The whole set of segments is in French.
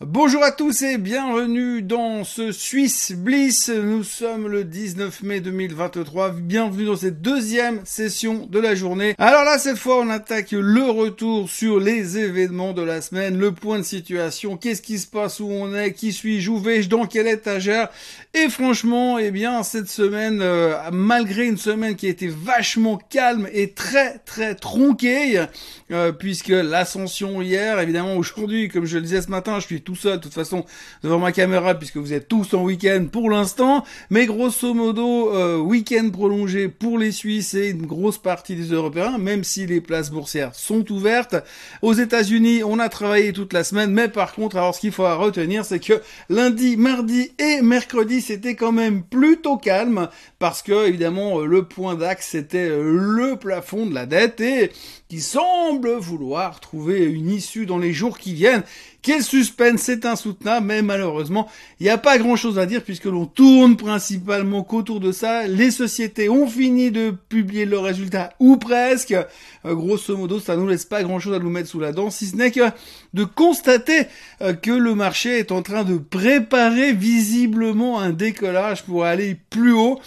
Bonjour à tous et bienvenue dans ce Swiss Bliss. Nous sommes le 19 mai 2023. Bienvenue dans cette deuxième session de la journée. Alors là, cette fois, on attaque le retour sur les événements de la semaine, le point de situation, qu'est-ce qui se passe, où on est, qui suis-je, où vais-je, dans quelle étagère. Et franchement, eh bien, cette semaine, euh, malgré une semaine qui a été vachement calme et très, très tronquée, euh, puisque l'ascension hier, évidemment, aujourd'hui, comme je le disais ce matin, je suis tout seul, de toute façon, devant ma caméra, puisque vous êtes tous en week-end pour l'instant. Mais grosso modo, euh, week-end prolongé pour les Suisses et une grosse partie des Européens, même si les places boursières sont ouvertes. Aux États-Unis, on a travaillé toute la semaine, mais par contre, alors ce qu'il faut retenir, c'est que lundi, mardi et mercredi, c'était quand même plutôt calme, parce que évidemment, euh, le point d'axe, c'était euh, le plafond de la dette et qui semble vouloir trouver une issue dans les jours qui viennent. Quel suspense, c'est insoutenable, mais malheureusement, il n'y a pas grand chose à dire puisque l'on tourne principalement qu'autour de ça. Les sociétés ont fini de publier leurs résultats, ou presque. Euh, grosso modo, ça nous laisse pas grand chose à nous mettre sous la dent, si ce n'est que de constater euh, que le marché est en train de préparer visiblement un décollage pour aller plus haut.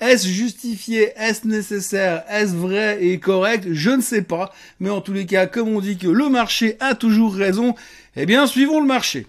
Est-ce justifié? Est-ce nécessaire? Est-ce vrai et correct? Je ne sais pas. Mais en tous les cas, comme on dit que le marché a toujours raison, eh bien, suivons le marché.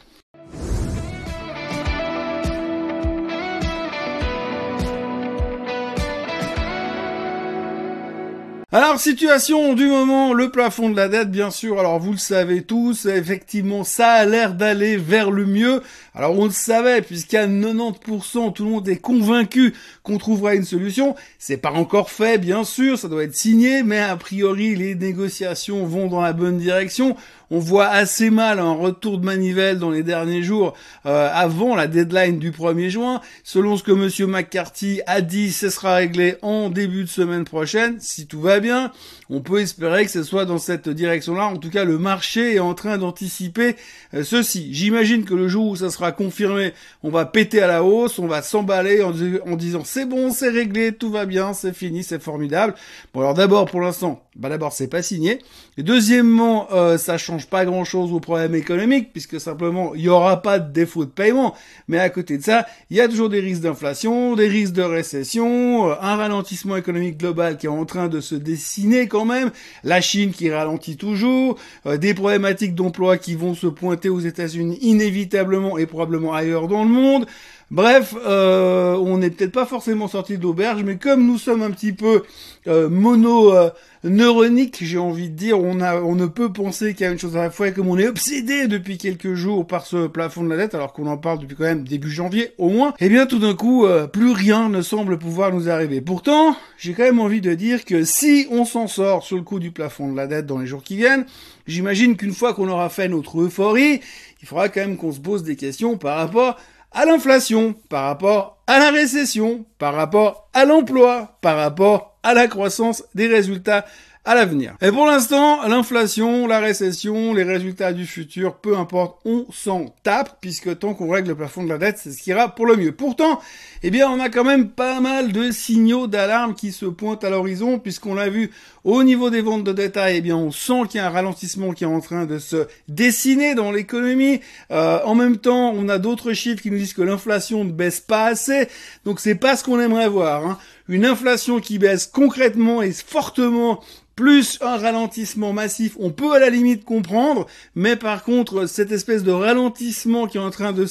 Alors, situation du moment, le plafond de la dette, bien sûr. Alors, vous le savez tous, effectivement, ça a l'air d'aller vers le mieux. Alors, on le savait, puisqu'à 90%, tout le monde est convaincu qu'on trouvera une solution. C'est pas encore fait, bien sûr, ça doit être signé, mais a priori, les négociations vont dans la bonne direction. On voit assez mal un retour de manivelle dans les derniers jours euh, avant la deadline du 1er juin. Selon ce que Monsieur McCarthy a dit, ce sera réglé en début de semaine prochaine, si tout va bien. On peut espérer que ce soit dans cette direction-là. En tout cas, le marché est en train d'anticiper euh, ceci. J'imagine que le jour où ça sera confirmé, on va péter à la hausse, on va s'emballer en, en disant c'est bon, c'est réglé, tout va bien, c'est fini, c'est formidable. Bon alors d'abord pour l'instant, bah d'abord c'est pas signé. Et deuxièmement, euh, ça change pas grand chose au problème économique puisque simplement il y aura pas de défaut de paiement. Mais à côté de ça, il y a toujours des risques d'inflation, des risques de récession, euh, un ralentissement économique global qui est en train de se dessiner quand même, la Chine qui ralentit toujours, euh, des problématiques d'emploi qui vont se pointer aux États-Unis inévitablement et probablement ailleurs dans le monde. Bref, euh, on n'est peut-être pas forcément sorti de l'auberge, mais comme nous sommes un petit peu euh, mono euh, neuronique, j'ai envie de dire, on ne peut penser a une chose à la fois, et comme on est obsédé depuis quelques jours par ce plafond de la dette, alors qu'on en parle depuis quand même début janvier au moins, eh bien tout d'un coup, euh, plus rien ne semble pouvoir nous arriver. Pourtant, j'ai quand même envie de dire que si on s'en sort sur le coup du plafond de la dette dans les jours qui viennent, j'imagine qu'une fois qu'on aura fait notre euphorie, il faudra quand même qu'on se pose des questions par rapport à l'inflation, par rapport à la récession, par rapport à l'emploi, par rapport à la croissance des résultats à l'avenir. Et pour l'instant, l'inflation, la récession, les résultats du futur, peu importe, on s'en tape, puisque tant qu'on règle le plafond de la dette, c'est ce qui ira pour le mieux. Pourtant, eh bien, on a quand même pas mal de signaux d'alarme qui se pointent à l'horizon, puisqu'on l'a vu au niveau des ventes de détail, eh bien, on sent qu'il y a un ralentissement qui est en train de se dessiner dans l'économie. Euh, en même temps, on a d'autres chiffres qui nous disent que l'inflation ne baisse pas assez, donc c'est pas ce qu'on aimerait voir. Hein. Une inflation qui baisse concrètement et fortement plus un ralentissement massif, on peut à la limite comprendre, mais par contre, cette espèce de ralentissement qui est en train de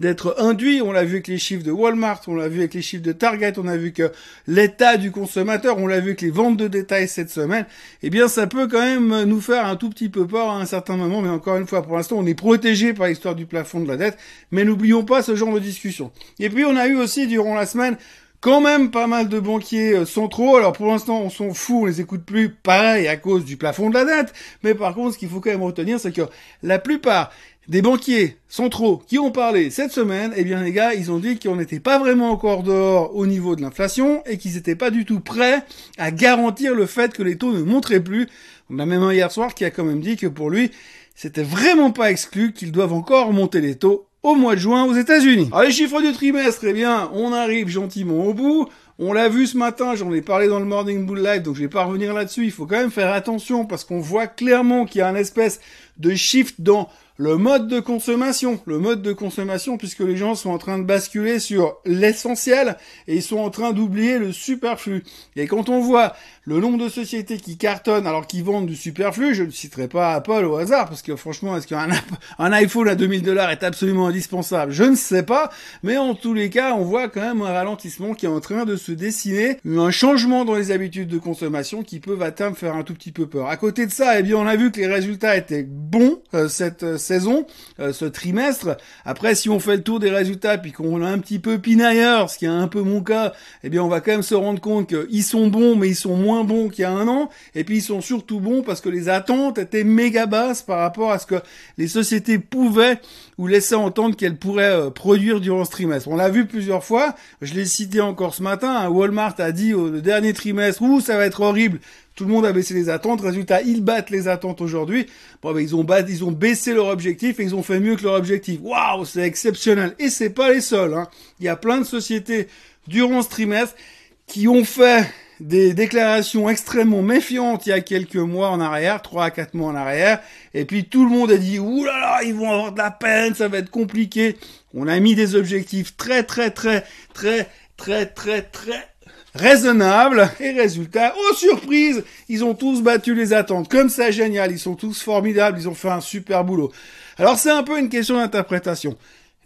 d'être induit, on l'a vu avec les chiffres de Walmart, on l'a vu avec les chiffres de Target, on a vu que l'état du consommateur, on l'a vu avec les ventes de détail cette semaine, eh bien, ça peut quand même nous faire un tout petit peu peur à un certain moment, mais encore une fois, pour l'instant, on est protégé par l'histoire du plafond de la dette, mais n'oublions pas ce genre de discussion. Et puis, on a eu aussi, durant la semaine, quand même pas mal de banquiers euh, centraux. Alors pour l'instant, on s'en fout, on les écoute plus, pareil à cause du plafond de la dette. Mais par contre, ce qu'il faut quand même retenir, c'est que la plupart des banquiers centraux qui ont parlé cette semaine, eh bien les gars, ils ont dit qu'on n'était pas vraiment encore dehors au niveau de l'inflation et qu'ils n'étaient pas du tout prêts à garantir le fait que les taux ne montraient plus. On a même un hier soir qui a quand même dit que pour lui, c'était vraiment pas exclu qu'ils doivent encore monter les taux au mois de juin aux États-Unis. Alors les chiffres du trimestre, eh bien, on arrive gentiment au bout. On l'a vu ce matin, j'en ai parlé dans le Morning Bull Live, donc je vais pas revenir là-dessus. Il faut quand même faire attention parce qu'on voit clairement qu'il y a un espèce de shift dans le mode de consommation, le mode de consommation puisque les gens sont en train de basculer sur l'essentiel et ils sont en train d'oublier le superflu. Et quand on voit le nombre de sociétés qui cartonnent alors qu'ils vendent du superflu, je ne citerai pas Apple au hasard parce que franchement, est-ce qu'un un iPhone à 2000 dollars est absolument indispensable? Je ne sais pas, mais en tous les cas, on voit quand même un ralentissement qui est en train de se dessiner, un changement dans les habitudes de consommation qui peuvent à terme faire un tout petit peu peur. À côté de ça, eh bien, on a vu que les résultats étaient bons euh, cette euh, saison, euh, ce trimestre. Après, si on fait le tour des résultats puis qu'on a un petit peu pinailleur, ce qui est un peu mon cas, eh bien, on va quand même se rendre compte qu'ils sont bons, mais ils sont moins bons qu'il y a un an. Et puis, ils sont surtout bons parce que les attentes étaient méga basses par rapport à ce que les sociétés pouvaient ou laissaient entendre qu'elles pourraient produire durant ce trimestre. On l'a vu plusieurs fois. Je l'ai cité encore ce matin. Hein, Walmart a dit au dernier trimestre, ouh, ça va être horrible. Tout le monde a baissé les attentes. Résultat, ils battent les attentes aujourd'hui. Bon, ben, ils ont ils ont baissé leur objectif et ils ont fait mieux que leur objectif. Waouh, c'est exceptionnel. Et c'est pas les seuls. Hein. Il y a plein de sociétés durant ce trimestre qui ont fait des déclarations extrêmement méfiantes il y a quelques mois en arrière, trois à quatre mois en arrière, et puis tout le monde a dit ouh là là, ils vont avoir de la peine, ça va être compliqué. On a mis des objectifs très très très très très très très raisonnable. Et résultat, oh surprise, ils ont tous battu les attentes. Comme ça, génial, ils sont tous formidables, ils ont fait un super boulot. Alors c'est un peu une question d'interprétation.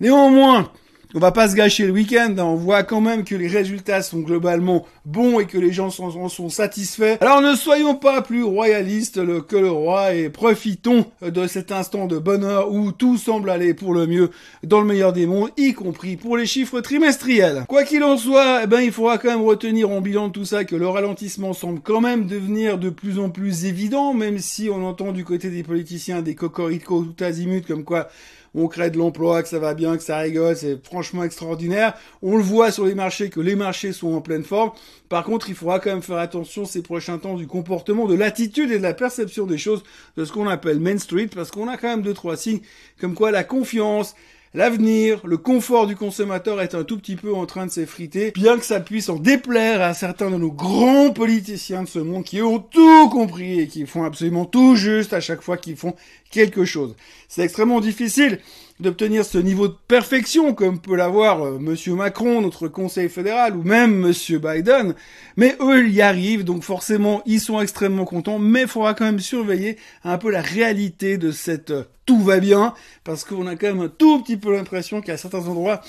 Néanmoins, on va pas se gâcher le week-end, hein. on voit quand même que les résultats sont globalement bons et que les gens sont, sont satisfaits. Alors ne soyons pas plus royalistes que le roi et profitons de cet instant de bonheur où tout semble aller pour le mieux dans le meilleur des mondes, y compris pour les chiffres trimestriels. Quoi qu'il en soit, eh ben, il faudra quand même retenir en bilan de tout ça que le ralentissement semble quand même devenir de plus en plus évident, même si on entend du côté des politiciens des cocoricots tout azimuts comme quoi on crée de l'emploi, que ça va bien, que ça rigole, c'est franchement extraordinaire. On le voit sur les marchés que les marchés sont en pleine forme. Par contre, il faudra quand même faire attention ces prochains temps du comportement, de l'attitude et de la perception des choses de ce qu'on appelle Main Street, parce qu'on a quand même deux trois signes comme quoi la confiance, L'avenir, le confort du consommateur est un tout petit peu en train de s'effriter, bien que ça puisse en déplaire à certains de nos grands politiciens de ce monde qui ont tout compris et qui font absolument tout juste à chaque fois qu'ils font quelque chose. C'est extrêmement difficile d'obtenir ce niveau de perfection comme peut l'avoir euh, monsieur Macron, notre conseil fédéral, ou même monsieur Biden. Mais eux, ils y arrivent, donc forcément, ils sont extrêmement contents, mais il faudra quand même surveiller un peu la réalité de cette euh, tout va bien, parce qu'on a quand même un tout petit peu l'impression qu'à certains endroits,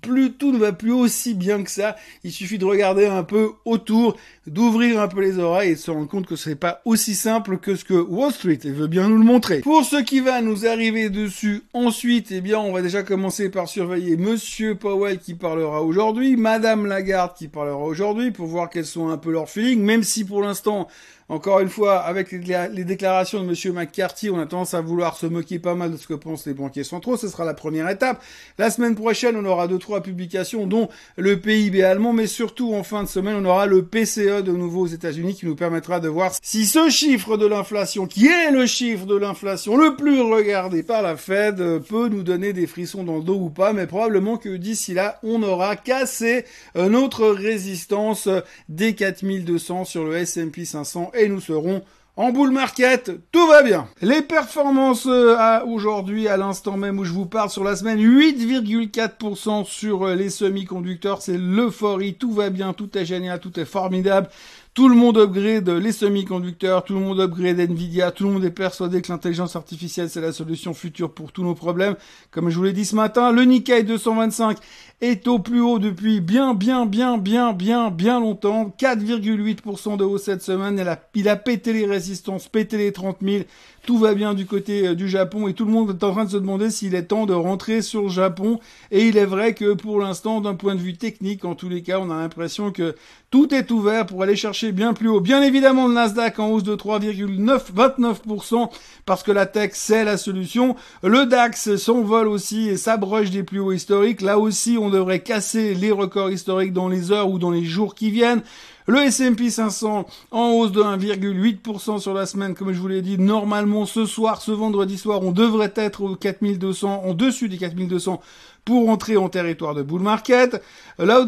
plus tout ne va plus aussi bien que ça. Il suffit de regarder un peu autour, d'ouvrir un peu les oreilles et de se rendre compte que ce n'est pas aussi simple que ce que Wall Street veut bien nous le montrer. Pour ce qui va nous arriver dessus ensuite, eh bien, on va déjà commencer par surveiller Monsieur Powell qui parlera aujourd'hui, Madame Lagarde qui parlera aujourd'hui pour voir quels sont un peu leurs feelings, même si pour l'instant, encore une fois, avec les, déclarations de Monsieur McCarthy, on a tendance à vouloir se moquer pas mal de ce que pensent les banquiers centraux. Ce sera la première étape. La semaine prochaine, on aura deux trois publications, dont le PIB allemand, mais surtout en fin de semaine, on aura le PCE de nouveau aux États-Unis qui nous permettra de voir si ce chiffre de l'inflation, qui est le chiffre de l'inflation le plus regardé par la Fed, peut nous donner des frissons dans le dos ou pas. Mais probablement que d'ici là, on aura cassé notre résistance des 4200 sur le S&P 500 et nous serons en bull market, tout va bien. Les performances euh, à aujourd'hui, à l'instant même où je vous parle sur la semaine, 8,4% sur euh, les semi-conducteurs, c'est l'euphorie, tout va bien, tout est génial, tout est formidable. Tout le monde upgrade les semi-conducteurs, tout le monde upgrade Nvidia, tout le monde est persuadé que l'intelligence artificielle c'est la solution future pour tous nos problèmes. Comme je vous l'ai dit ce matin, le Nikkei 225 est au plus haut depuis bien, bien, bien, bien, bien, bien longtemps. 4,8% de hausse cette semaine. Il a, pété les résistances, pété les 30 000 tout va bien du côté euh, du Japon et tout le monde est en train de se demander s'il est temps de rentrer sur le Japon. Et il est vrai que pour l'instant, d'un point de vue technique, en tous les cas, on a l'impression que tout est ouvert pour aller chercher bien plus haut. Bien évidemment, le Nasdaq en hausse de 3,929% parce que la tech, c'est la solution. Le DAX s'envole aussi et s'abroche des plus hauts historiques. Là aussi, on devrait casser les records historiques dans les heures ou dans les jours qui viennent. Le S&P 500 en hausse de 1,8% sur la semaine, comme je vous l'ai dit. Normalement, ce soir, ce vendredi soir, on devrait être aux 4200, en dessus des 4200 pour entrer en territoire de bull market. Là,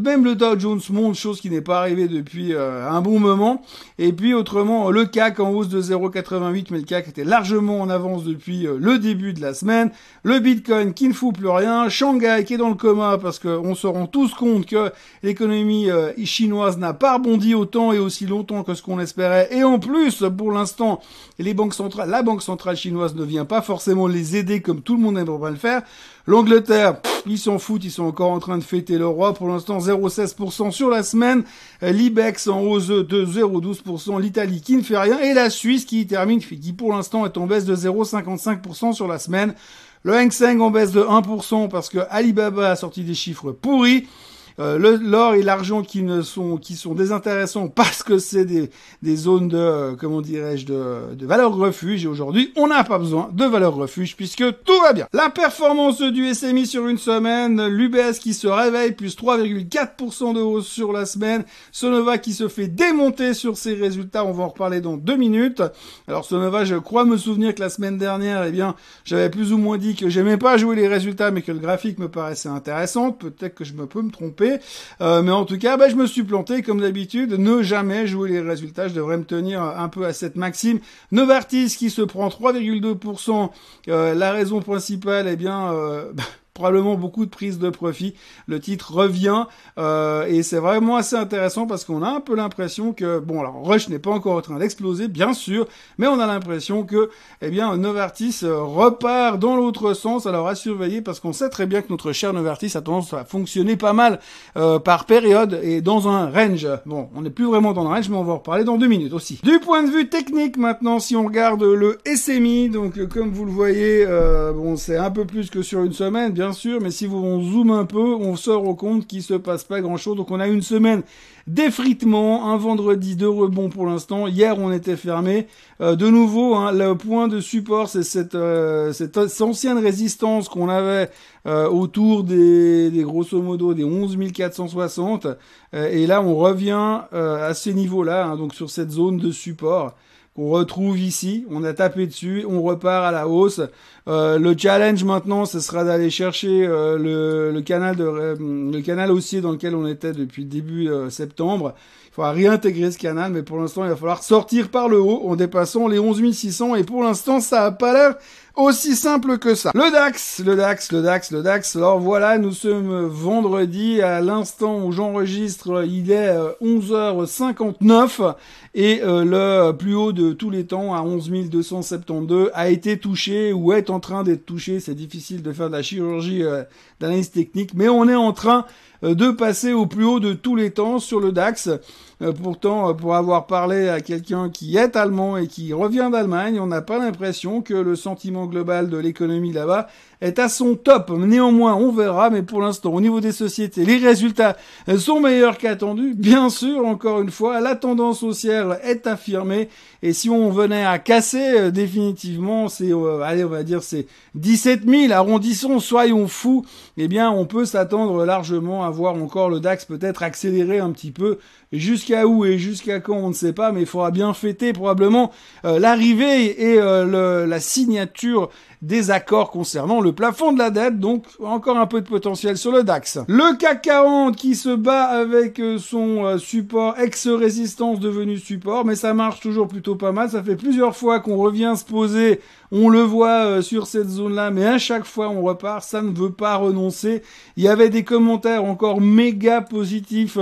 même le Dow Jones monte, chose qui n'est pas arrivée depuis euh, un bon moment. Et puis autrement, le CAC en hausse de 0,88, mais le CAC était largement en avance depuis euh, le début de la semaine. Le Bitcoin qui ne fout plus rien. Shanghai qui est dans le coma parce qu'on se rend tous compte que l'économie euh, chinoise n'a pas rebondi autant et aussi longtemps que ce qu'on espérait. Et en plus, pour l'instant, les banques centrales, la banque centrale chinoise ne vient pas forcément les aider comme tout le monde aimerait le faire. L'Angleterre, ils s'en foutent, ils sont encore en train de fêter le roi. Pour l'instant, 0,16% sur la semaine. Euh, L'Ibex en hausse de 0,12%. L'Italie qui ne fait rien. Et la Suisse qui termine, qui pour l'instant est en baisse de 0,55% sur la semaine. Le Hang Seng en baisse de 1% parce que Alibaba a sorti des chiffres pourris. Euh, l'or et l'argent qui ne sont qui sont désintéressants parce que c'est des, des zones de euh, comment dirais-je de, de valeur refuge et aujourd'hui on n'a pas besoin de valeur refuge puisque tout va bien. La performance du SMI sur une semaine, l'UBS qui se réveille plus 3,4% de hausse sur la semaine, Sonova qui se fait démonter sur ses résultats, on va en reparler dans deux minutes. Alors Sonova, je crois me souvenir que la semaine dernière, eh bien, j'avais plus ou moins dit que j'aimais pas jouer les résultats mais que le graphique me paraissait intéressant, peut-être que je me peux me tromper euh, mais en tout cas, bah, je me suis planté comme d'habitude. Ne jamais jouer les résultats. Je devrais me tenir un peu à cette maxime. Novartis qui se prend 3,2%. Euh, la raison principale, eh bien, euh, probablement beaucoup de prises de profit. Le titre revient euh, et c'est vraiment assez intéressant parce qu'on a un peu l'impression que bon alors Rush n'est pas encore en train d'exploser bien sûr, mais on a l'impression que eh bien Novartis euh, repart dans l'autre sens. Alors à surveiller parce qu'on sait très bien que notre cher Novartis a tendance à fonctionner pas mal euh, par période et dans un range. Bon, on n'est plus vraiment dans le range, mais on va en reparler dans deux minutes aussi. Du point de vue technique maintenant, si on regarde le SMI, donc comme vous le voyez, bon c'est un peu plus que sur une semaine. Bien sûr, mais si on zoome un peu, on sort au compte qu'il se passe pas grand chose. Donc on a une semaine d'effritement, un vendredi de rebond pour l'instant. Hier on était fermé. Euh, de nouveau, hein, le point de support, c'est cette, euh, ancienne résistance qu'on avait euh, autour des, des grosso modo des 11 460. et là on revient à ces niveaux-là, hein, donc sur cette zone de support qu'on retrouve ici. On a tapé dessus, on repart à la hausse. Euh, le challenge maintenant, ce sera d'aller chercher euh, le, canal de euh, le canal haussier dans lequel on était depuis début septembre. Faudra réintégrer ce canal, mais pour l'instant, il va falloir sortir par le haut en dépassant les 11 600. Et pour l'instant, ça a pas l'air aussi simple que ça. Le DAX, le DAX, le DAX, le DAX. Alors voilà, nous sommes vendredi à l'instant où j'enregistre, il est 11h59 et euh, le plus haut de tous les temps à 11 272 a été touché ou est en train d'être touché. C'est difficile de faire de la chirurgie euh, d'analyse technique, mais on est en train euh, de passer au plus haut de tous les temps sur le DAX. Euh, pourtant, euh, pour avoir parlé à quelqu'un qui est allemand et qui revient d'Allemagne, on n'a pas l'impression que le sentiment global de l'économie là-bas est à son top. Néanmoins, on verra, mais pour l'instant, au niveau des sociétés, les résultats sont meilleurs qu'attendus. Bien sûr, encore une fois, la tendance haussière est affirmée. Et si on venait à casser définitivement, c'est, allez, on va dire, c'est 17 000, arrondissons, soyons fous, eh bien, on peut s'attendre largement à voir encore le DAX peut-être accélérer un petit peu. Jusqu'à où et jusqu'à quand, on ne sait pas, mais il faudra bien fêter probablement euh, l'arrivée et euh, la signature des accords concernant le plafond de la dette, donc encore un peu de potentiel sur le DAX. Le CAC 40 qui se bat avec euh, son support ex-résistance devenu support, mais ça marche toujours plutôt pas mal, ça fait plusieurs fois qu'on revient se poser, on le voit sur cette zone-là, mais à chaque fois on repart, ça ne veut pas renoncer. Il y avait des commentaires encore méga positifs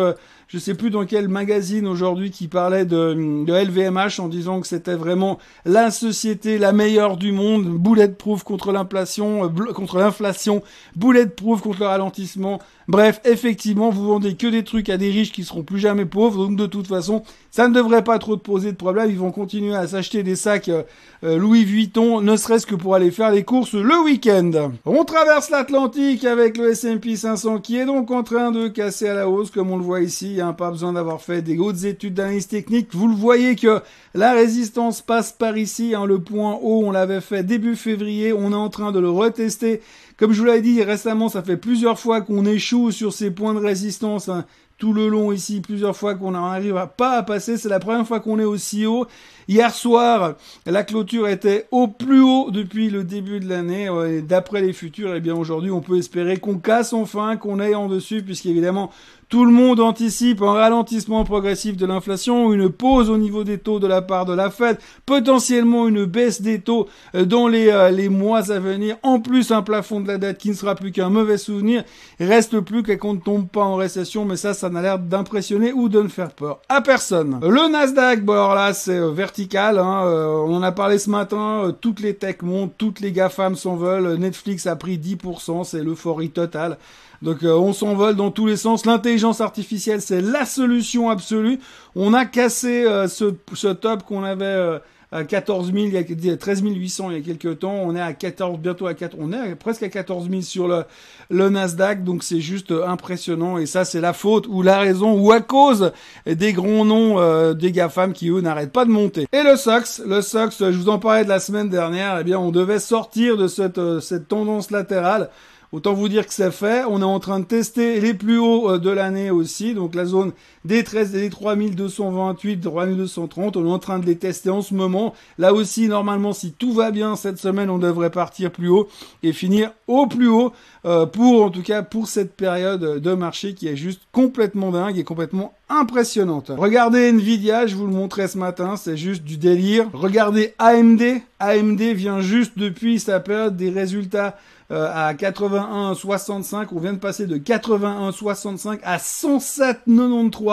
je sais plus dans quel magazine aujourd'hui qui parlait de, de LVMH en disant que c'était vraiment la société la meilleure du monde, bulletproof contre l'inflation, euh, contre l'inflation, bulletproof contre le ralentissement. Bref, effectivement, vous vendez que des trucs à des riches qui seront plus jamais pauvres, donc de toute façon, ça ne devrait pas trop te poser de problème. Ils vont continuer à s'acheter des sacs euh, euh, Louis Vuitton, ne serait-ce que pour aller faire les courses le week-end. On traverse l'Atlantique avec le S&P 500 qui est donc en train de casser à la hausse, comme on le voit ici. Hein, pas besoin d'avoir fait des hautes études d'analyse technique. Vous le voyez que la résistance passe par ici. Hein, le point haut, on l'avait fait début février. On est en train de le retester Comme je vous l'avais dit récemment, ça fait plusieurs fois qu'on échoue sur ces points de résistance. Hein, tout le long ici, plusieurs fois qu'on n'arrive pas à passer. C'est la première fois qu'on est aussi haut. Hier soir, la clôture était au plus haut depuis le début de l'année. D'après les futurs, eh bien aujourd'hui, on peut espérer qu'on casse enfin, qu'on aille en dessus, puisqu'évidemment, tout le monde anticipe un ralentissement progressif de l'inflation, une pause au niveau des taux de la part de la Fed, potentiellement une baisse des taux euh, dans les, euh, les mois à venir, en plus un plafond de la dette qui ne sera plus qu'un mauvais souvenir. Reste plus qu'on ne tombe pas en récession, mais ça, ça n'a l'air d'impressionner ou de ne faire peur à personne. Le Nasdaq, bon alors là, c'est euh, vertical, hein, on en a parlé ce matin, toutes les techs montent, toutes les GAFAM s'en veulent, Netflix a pris 10%, c'est l'euphorie totale. Donc euh, on s'envole dans tous les sens. L'intelligence artificielle, c'est la solution absolue. On a cassé euh, ce, top qu'on avait euh, à 14 000, il y a 13 800 il y a quelques temps. On est à 14, bientôt à 4, on est presque à 14 000 sur le, Nasdaq. Donc c'est juste impressionnant. Et ça, c'est la faute ou la raison ou à cause des grands noms des GAFAM qui eux n'arrêtent pas de monter. Et le SOX, le SOX, je vous en parlais de la semaine dernière. Eh bien, on devait sortir de cette, cette tendance latérale. Autant vous dire que c'est fait. On est en train de tester les plus hauts euh, de l'année aussi. Donc la zone des 13 et des 3228, 3230. On est en train de les tester en ce moment. Là aussi, normalement, si tout va bien cette semaine, on devrait partir plus haut et finir au plus haut euh, pour, en tout cas, pour cette période de marché qui est juste complètement dingue et complètement impressionnante. Regardez Nvidia, je vous le montrais ce matin, c'est juste du délire. Regardez AMD. AMD vient juste depuis sa période des résultats euh, à 81,65. On vient de passer de 81,65 à 107,93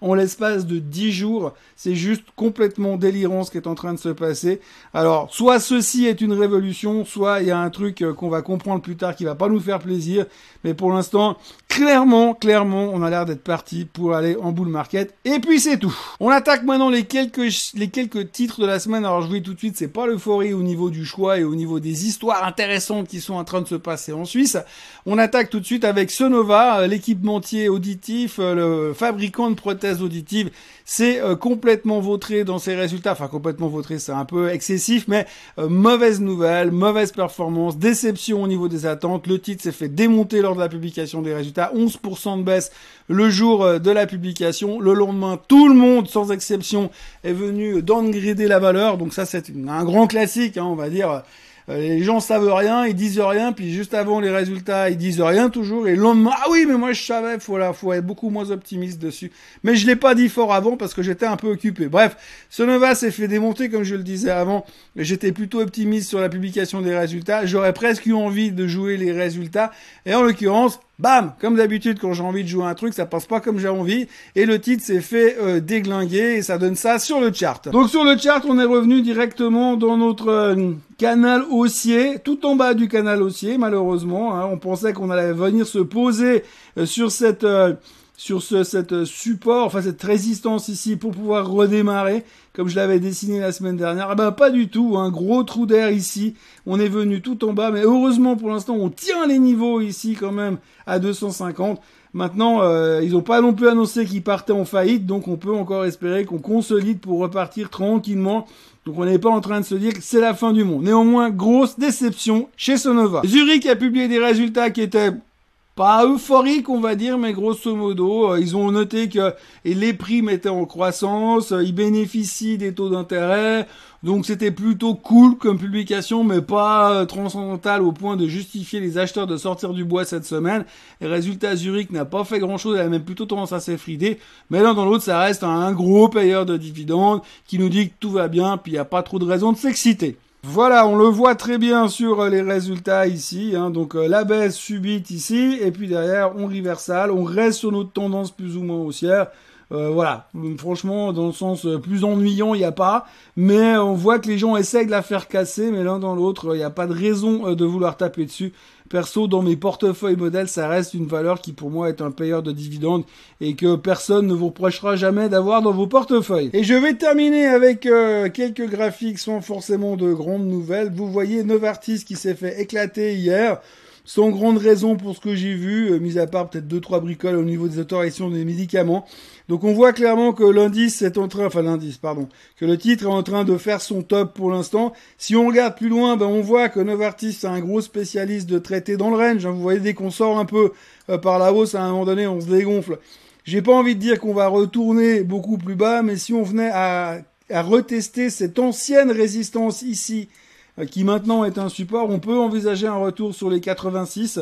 en l'espace de 10 jours. C'est juste complètement délirant ce qui est en train de se passer. Alors, soit ceci est une révolution, soit il y a un truc euh, qu'on va comprendre plus tard qui va pas nous faire plaisir. Mais pour l'instant, clairement, clairement, on a l'air d'être parti pour aller en bull market. Et puis c'est tout. On attaque maintenant les quelques, les quelques titres de la semaine. Alors je vous dis tout de suite, c'est pas l'euphorie au niveau du choix et au niveau des histoires intéressantes qui sont en train de se passer en Suisse. On attaque tout de suite avec Sonova, euh, l'équipementier auditif, euh, le fabricant de prothèses auditives. C'est euh, complètement vautré dans ses résultats. Enfin, complètement vautré, c'est un peu excessif, mais mauvaise nouvelle, mauvaise performance, déception au niveau des attentes. Le titre s'est fait démonter lors de la publication des résultats 11% de baisse le jour euh, de la publication. Le lendemain, tout le monde, sans exception, est venu downgrader la valeur. Donc ça, c'est un grand classique, hein, on va dire. Euh, les gens savent rien, ils disent rien, puis juste avant les résultats, ils disent rien toujours, et le lendemain, ah oui, mais moi je savais, faut faut être beaucoup moins optimiste dessus. Mais je l'ai pas dit fort avant parce que j'étais un peu occupé. Bref, Sonova s'est fait démonter, comme je le disais avant. J'étais plutôt optimiste sur la publication des résultats. J'aurais presque eu envie de jouer les résultats, et en l'occurrence, Bam Comme d'habitude, quand j'ai envie de jouer un truc, ça passe pas comme j'ai envie. Et le titre s'est fait euh, déglinguer et ça donne ça sur le chart. Donc sur le chart, on est revenu directement dans notre euh, canal haussier, tout en bas du canal haussier, malheureusement. Hein. on pensait qu'on allait venir se poser euh, sur cette sur ce cette support, enfin cette résistance ici pour pouvoir redémarrer comme je l'avais dessiné la semaine dernière. Ah ben pas du tout, un gros trou d'air ici. On est venu tout en bas, mais heureusement pour l'instant on tient les niveaux ici quand même à 250. Maintenant, euh, ils n'ont pas non plus annoncé qu'ils partaient en faillite, donc on peut encore espérer qu'on consolide pour repartir tranquillement. Donc on n'est pas en train de se dire que c'est la fin du monde. Néanmoins, grosse déception chez Sonova. Zurich a publié des résultats qui étaient pas euphorique, on va dire, mais grosso modo, euh, ils ont noté que les primes étaient en croissance, euh, ils bénéficient des taux d'intérêt, donc c'était plutôt cool comme publication, mais pas euh, transcendantal au point de justifier les acheteurs de sortir du bois cette semaine. Et résultat, Zurich n'a pas fait grand-chose, elle a même plutôt tendance à s'effrider. Mais l'un dans l'autre, ça reste un gros payeur de dividendes qui nous dit que tout va bien, puis il n'y a pas trop de raison de s'exciter. Voilà, on le voit très bien sur euh, les résultats ici. Hein. donc euh, la baisse subite ici, et puis derrière on reversal, on reste sur notre tendance plus ou moins haussière. Euh, voilà, franchement, dans le sens plus ennuyant, il n'y a pas. Mais on voit que les gens essaient de la faire casser, mais l'un dans l'autre, il n'y a pas de raison de vouloir taper dessus. Perso, dans mes portefeuilles modèles, ça reste une valeur qui pour moi est un payeur de dividendes et que personne ne vous reprochera jamais d'avoir dans vos portefeuilles. Et je vais terminer avec euh, quelques graphiques sans forcément de grandes nouvelles. Vous voyez Novartis qui s'est fait éclater hier. Sans grande raison pour ce que j'ai vu, mis à part peut-être deux trois bricoles au niveau des autorisations des médicaments. Donc on voit clairement que l'indice est en train, enfin l'indice, pardon, que le titre est en train de faire son top pour l'instant. Si on regarde plus loin, ben on voit que Novartis est un gros spécialiste de traiter dans le range. Hein. Vous voyez dès qu'on sort un peu par la hausse, à un moment donné, on se dégonfle. J'ai pas envie de dire qu'on va retourner beaucoup plus bas, mais si on venait à, à retester cette ancienne résistance ici, euh, qui maintenant est un support, on peut envisager un retour sur les 86.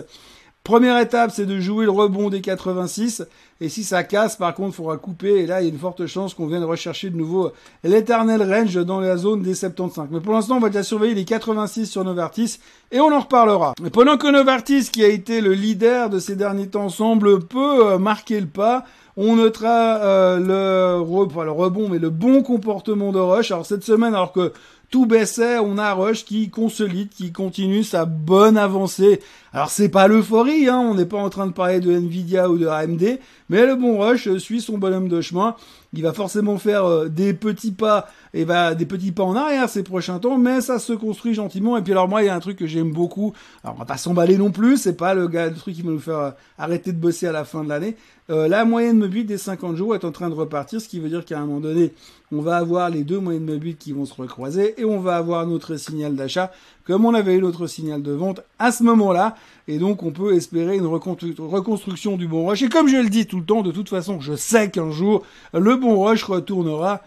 Première étape, c'est de jouer le rebond des 86. Et si ça casse, par contre, il faudra couper. Et là, il y a une forte chance qu'on vienne rechercher de nouveau l'éternel range dans la zone des 75. Mais pour l'instant, on va déjà surveiller les 86 sur Novartis. Et on en reparlera. Mais pendant que Novartis, qui a été le leader de ces derniers temps, semble peu euh, marquer le pas, on notera euh, le, le rebond, mais le bon comportement de Rush. Alors cette semaine, alors que tout baissait, on a Rush qui consolide, qui continue sa bonne avancée. Alors c'est pas l'euphorie, hein, on n'est pas en train de parler de Nvidia ou de AMD, mais le bon Rush suit son bonhomme de chemin. Il va forcément faire euh, des petits pas et va des petits pas en arrière ces prochains temps, mais ça se construit gentiment. Et puis alors moi, il y a un truc que j'aime beaucoup. Alors on va pas s'emballer non plus, c'est pas le gars, le truc qui va nous faire euh, arrêter de bosser à la fin de l'année. Euh, la moyenne mobile des 50 jours est en train de repartir, ce qui veut dire qu'à un moment donné, on va avoir les deux moyennes mobiles qui vont se recroiser et on va avoir notre signal d'achat comme on avait eu notre signal de vente à ce moment-là. Et donc, on peut espérer une reconstruction du bon rush. Et comme je le dis tout le temps, de toute façon, je sais qu'un jour, le bon rush retournera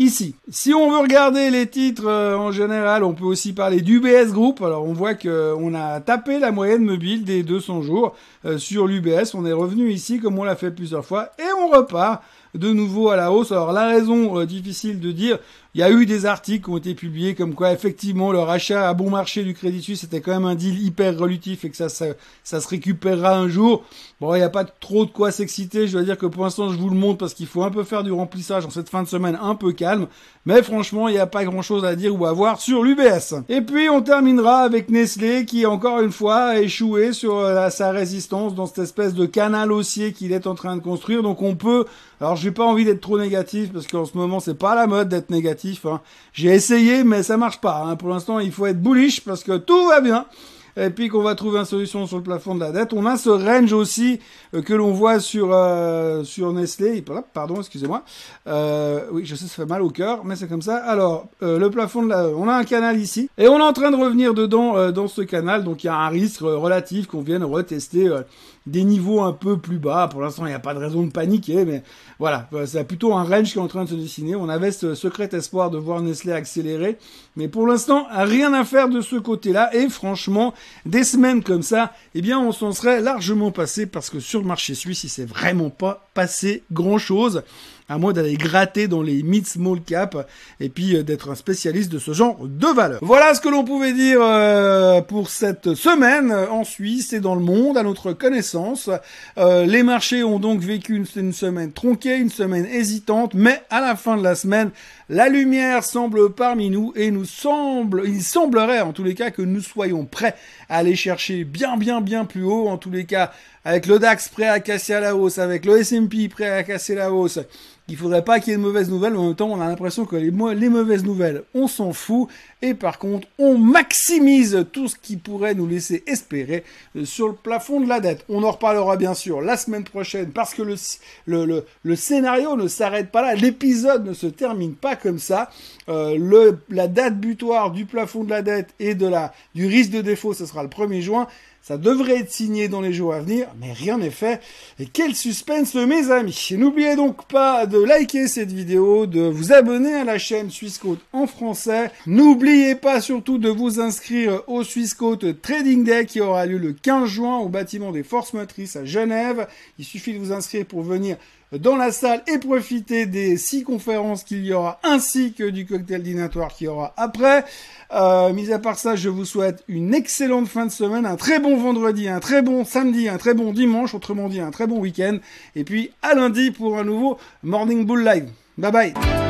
ici. Si on veut regarder les titres euh, en général, on peut aussi parler d'UBS Group. Alors on voit qu'on a tapé la moyenne mobile des 200 jours euh, sur l'UBS. On est revenu ici comme on l'a fait plusieurs fois et on repart de nouveau à la hausse. Alors la raison euh, difficile de dire, il y a eu des articles qui ont été publiés comme quoi effectivement le rachat à bon marché du Crédit Suisse était quand même un deal hyper relutif et que ça, ça, ça se récupérera un jour. Bon, il n'y a pas trop de quoi s'exciter. Je dois dire que pour l'instant je vous le montre parce qu'il faut un peu faire du remplissage en cette fin de semaine un peu calme. Mais franchement, il n'y a pas grand chose à dire ou à voir sur l'UBS. Et puis on terminera avec Nestlé qui encore une fois a échoué sur euh, sa résistance dans cette espèce de canal haussier qu'il est en train de construire. Donc on peut alors j'ai pas envie d'être trop négatif parce qu'en ce moment c'est pas la mode d'être négatif. Hein. J'ai essayé mais ça marche pas. Hein. Pour l'instant il faut être bullish parce que tout va bien et puis qu'on va trouver une solution sur le plafond de la dette. On a ce range aussi euh, que l'on voit sur euh, sur Nestlé. Pardon, excusez-moi. Euh, oui, je sais, ça fait mal au cœur, mais c'est comme ça. Alors, le plafond de la, on a un canal ici et on est en train de revenir dedans dans ce canal. Donc il y a un risque relatif qu'on vienne retester des niveaux un peu plus bas. Pour l'instant, il n'y a pas de raison de paniquer, mais voilà, c'est plutôt un range qui est en train de se dessiner. On avait ce secret espoir de voir Nestlé accélérer, mais pour l'instant, rien à faire de ce côté-là. Et franchement, des semaines comme ça, eh bien, on s'en serait largement passé parce que sur le marché suisse, il s'est vraiment pas passé grand-chose à moins d'aller gratter dans les mid small cap et puis euh, d'être un spécialiste de ce genre de valeur. Voilà ce que l'on pouvait dire euh, pour cette semaine en Suisse et dans le monde à notre connaissance. Euh, les marchés ont donc vécu une, semaine tronquée, une semaine hésitante, mais à la fin de la semaine, la lumière semble parmi nous et nous semble, il semblerait en tous les cas que nous soyons prêts à aller chercher bien bien bien plus haut, en tous les cas avec le DAX prêt à casser à la hausse, avec le S&P prêt à casser la hausse, il faudrait pas qu'il y ait de mauvaises nouvelles, en même temps, on a l'impression que les, mauvaises nouvelles, on s'en fout, et par contre, on maximise tout ce qui pourrait nous laisser espérer euh, sur le plafond de la dette. On en reparlera bien sûr la semaine prochaine, parce que le, scénario ne s'arrête pas là, l'épisode ne se termine pas comme ça. Euh, la date butoir du plafond de la dette et du risque de défaut, ce sera le 1er juin. Ça devrait être signé dans les jours à venir, mais rien n'est fait. Et quel suspense, mes amis. N'oubliez donc pas de liker cette vidéo, de vous abonner à la chaîne Swissquote en français. N'oubliez pas surtout de vous inscrire au Swissquote Trading Day qui aura lieu le 15 juin au bâtiment des Forces Motrices à Genève. Il suffit de vous inscrire pour venir dans la salle et profiter des six conférences qu'il y aura ainsi que du cocktail dînatoire qu'il y aura après. Euh, mis à part ça, je vous souhaite une excellente fin de semaine, un très bon vendredi, un très bon samedi, un très bon dimanche, autrement dit un très bon week-end. Et puis à lundi pour un nouveau Morning Bull Live. Bye bye